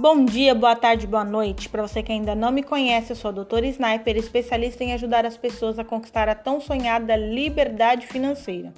Bom dia, boa tarde, boa noite. Para você que ainda não me conhece, eu sou a doutora Sniper, especialista em ajudar as pessoas a conquistar a tão sonhada liberdade financeira.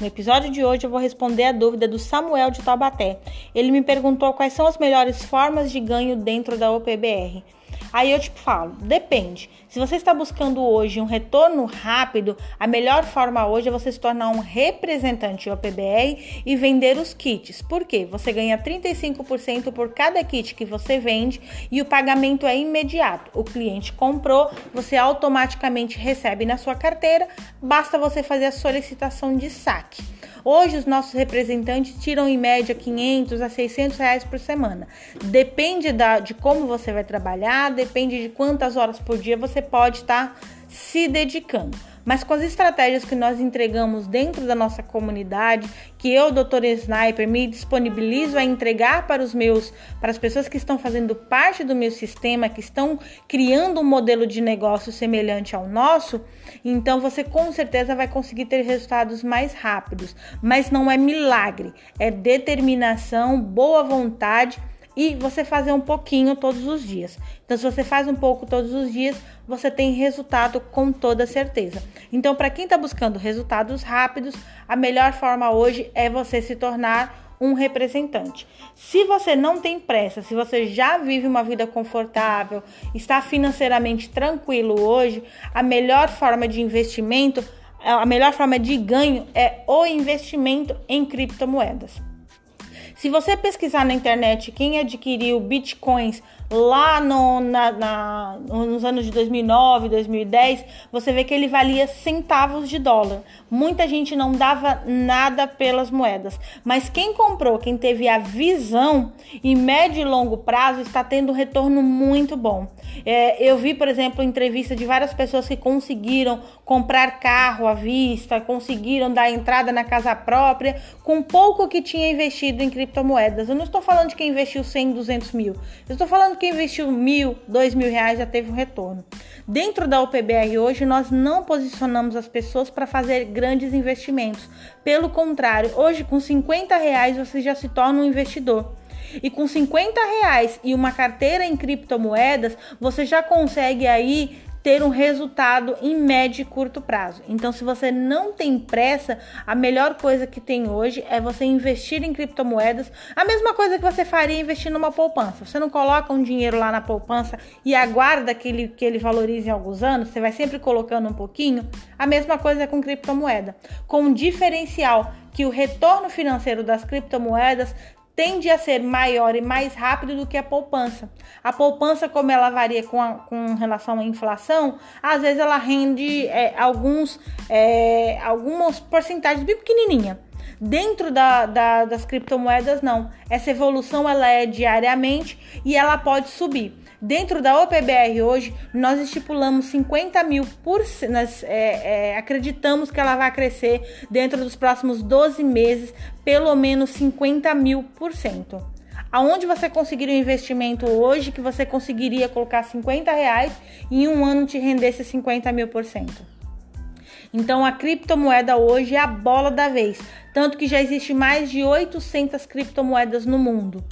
No episódio de hoje eu vou responder a dúvida do Samuel de Taubaté. Ele me perguntou quais são as melhores formas de ganho dentro da OPBR. Aí eu te falo, depende. Se você está buscando hoje um retorno rápido, a melhor forma hoje é você se tornar um representante OPBR e vender os kits. Por quê? Você ganha 35% por cada kit que você vende e o pagamento é imediato. O cliente comprou, você automaticamente recebe na sua carteira, basta você fazer a solicitação de saque. Hoje os nossos representantes tiram em média 500 a 600 reais por semana. Depende da, de como você vai trabalhar, depende de quantas horas por dia você pode estar tá se dedicando. Mas com as estratégias que nós entregamos dentro da nossa comunidade, que eu, doutor Sniper, me disponibilizo a entregar para os meus, para as pessoas que estão fazendo parte do meu sistema, que estão criando um modelo de negócio semelhante ao nosso, então você com certeza vai conseguir ter resultados mais rápidos. Mas não é milagre, é determinação, boa vontade e você fazer um pouquinho todos os dias. Então, se você faz um pouco todos os dias, você tem resultado com toda certeza. Então, para quem está buscando resultados rápidos, a melhor forma hoje é você se tornar um representante. Se você não tem pressa, se você já vive uma vida confortável, está financeiramente tranquilo hoje, a melhor forma de investimento, a melhor forma de ganho é o investimento em criptomoedas. Se você pesquisar na internet quem adquiriu bitcoins lá no, na, na, nos anos de 2009, 2010, você vê que ele valia centavos de dólar. Muita gente não dava nada pelas moedas, mas quem comprou, quem teve a visão em médio e longo prazo, está tendo um retorno muito bom. É, eu vi, por exemplo, entrevista de várias pessoas que conseguiram comprar carro à vista, conseguiram dar entrada na casa própria com pouco que tinha investido em criptomoedas. Eu não estou falando de quem investiu 100, 200 mil. Eu estou falando quem investiu mil, dois mil reais já teve um retorno. Dentro da UPBR hoje, nós não posicionamos as pessoas para fazer grandes investimentos. Pelo contrário, hoje com 50 reais você já se torna um investidor. E com 50 reais e uma carteira em criptomoedas, você já consegue aí ter um resultado em médio e curto prazo. Então, se você não tem pressa, a melhor coisa que tem hoje é você investir em criptomoedas. A mesma coisa que você faria investir numa poupança. Você não coloca um dinheiro lá na poupança e aguarda que ele, que ele valorize em alguns anos, você vai sempre colocando um pouquinho. A mesma coisa com criptomoeda. Com um diferencial que o retorno financeiro das criptomoedas tende a ser maior e mais rápido do que a poupança. A poupança, como ela varia com, a, com relação à inflação, às vezes ela rende é, alguns, é, algumas porcentagens bem pequenininha. Dentro da, da, das criptomoedas, não. Essa evolução ela é diariamente e ela pode subir. Dentro da OPBR hoje, nós estipulamos 50 mil por nós é, é, acreditamos que ela vai crescer dentro dos próximos 12 meses, pelo menos 50 mil por cento. Aonde você conseguiria um investimento hoje que você conseguiria colocar 50 reais e em um ano te rendesse 50 mil por cento? Então a criptomoeda hoje é a bola da vez, tanto que já existe mais de 800 criptomoedas no mundo.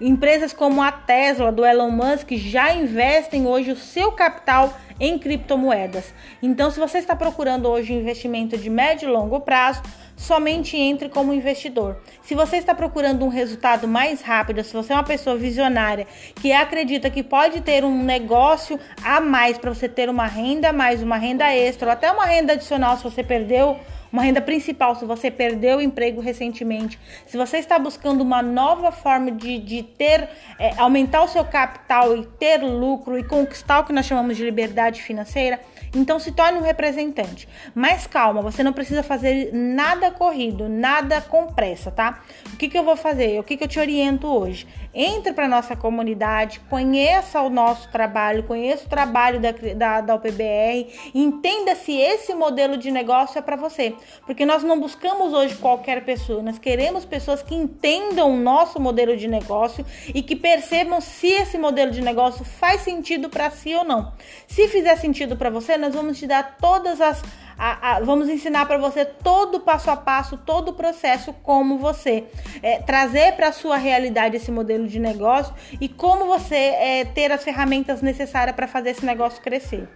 Empresas como a Tesla do Elon Musk já investem hoje o seu capital em criptomoedas. Então, se você está procurando hoje investimento de médio e longo prazo, somente entre como investidor. Se você está procurando um resultado mais rápido, se você é uma pessoa visionária que acredita que pode ter um negócio a mais para você ter uma renda a mais, uma renda extra, ou até uma renda adicional se você perdeu uma renda principal, se você perdeu o emprego recentemente, se você está buscando uma nova forma de, de ter, é, aumentar o seu capital e ter lucro e conquistar o que nós chamamos de liberdade financeira, então se torne um representante. Mas calma, você não precisa fazer nada corrido, nada com pressa, tá? O que, que eu vou fazer? O que, que eu te oriento hoje? Entre para nossa comunidade, conheça o nosso trabalho, conheça o trabalho da, da, da UPBR, entenda se esse modelo de negócio é para você. Porque nós não buscamos hoje qualquer pessoa, nós queremos pessoas que entendam o nosso modelo de negócio e que percebam se esse modelo de negócio faz sentido para si ou não. Se fizer sentido para você, nós vamos te dar todas as a, a, vamos ensinar para você todo o passo a passo, todo o processo, como você é, trazer para a sua realidade esse modelo de negócio e como você é, ter as ferramentas necessárias para fazer esse negócio crescer.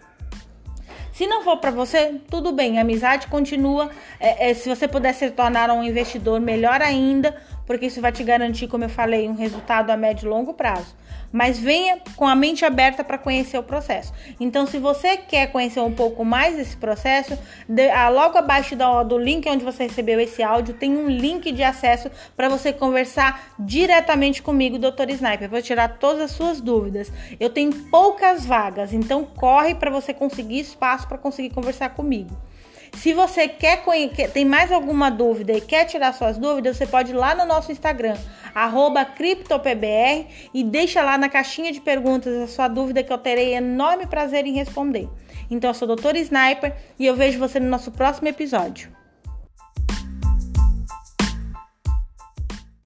Se não for para você, tudo bem, a amizade continua. É, é, se você puder se tornar um investidor, melhor ainda, porque isso vai te garantir, como eu falei, um resultado a médio e longo prazo mas venha com a mente aberta para conhecer o processo. Então, se você quer conhecer um pouco mais desse processo, de, ah, logo abaixo do, do link onde você recebeu esse áudio, tem um link de acesso para você conversar diretamente comigo, Dr. Sniper. Vou tirar todas as suas dúvidas. Eu tenho poucas vagas, então corre para você conseguir espaço para conseguir conversar comigo. Se você quer tem mais alguma dúvida e quer tirar suas dúvidas, você pode ir lá no nosso Instagram, CryptoPBR, e deixa lá na caixinha de perguntas a sua dúvida que eu terei enorme prazer em responder. Então, eu sou a doutora Sniper e eu vejo você no nosso próximo episódio.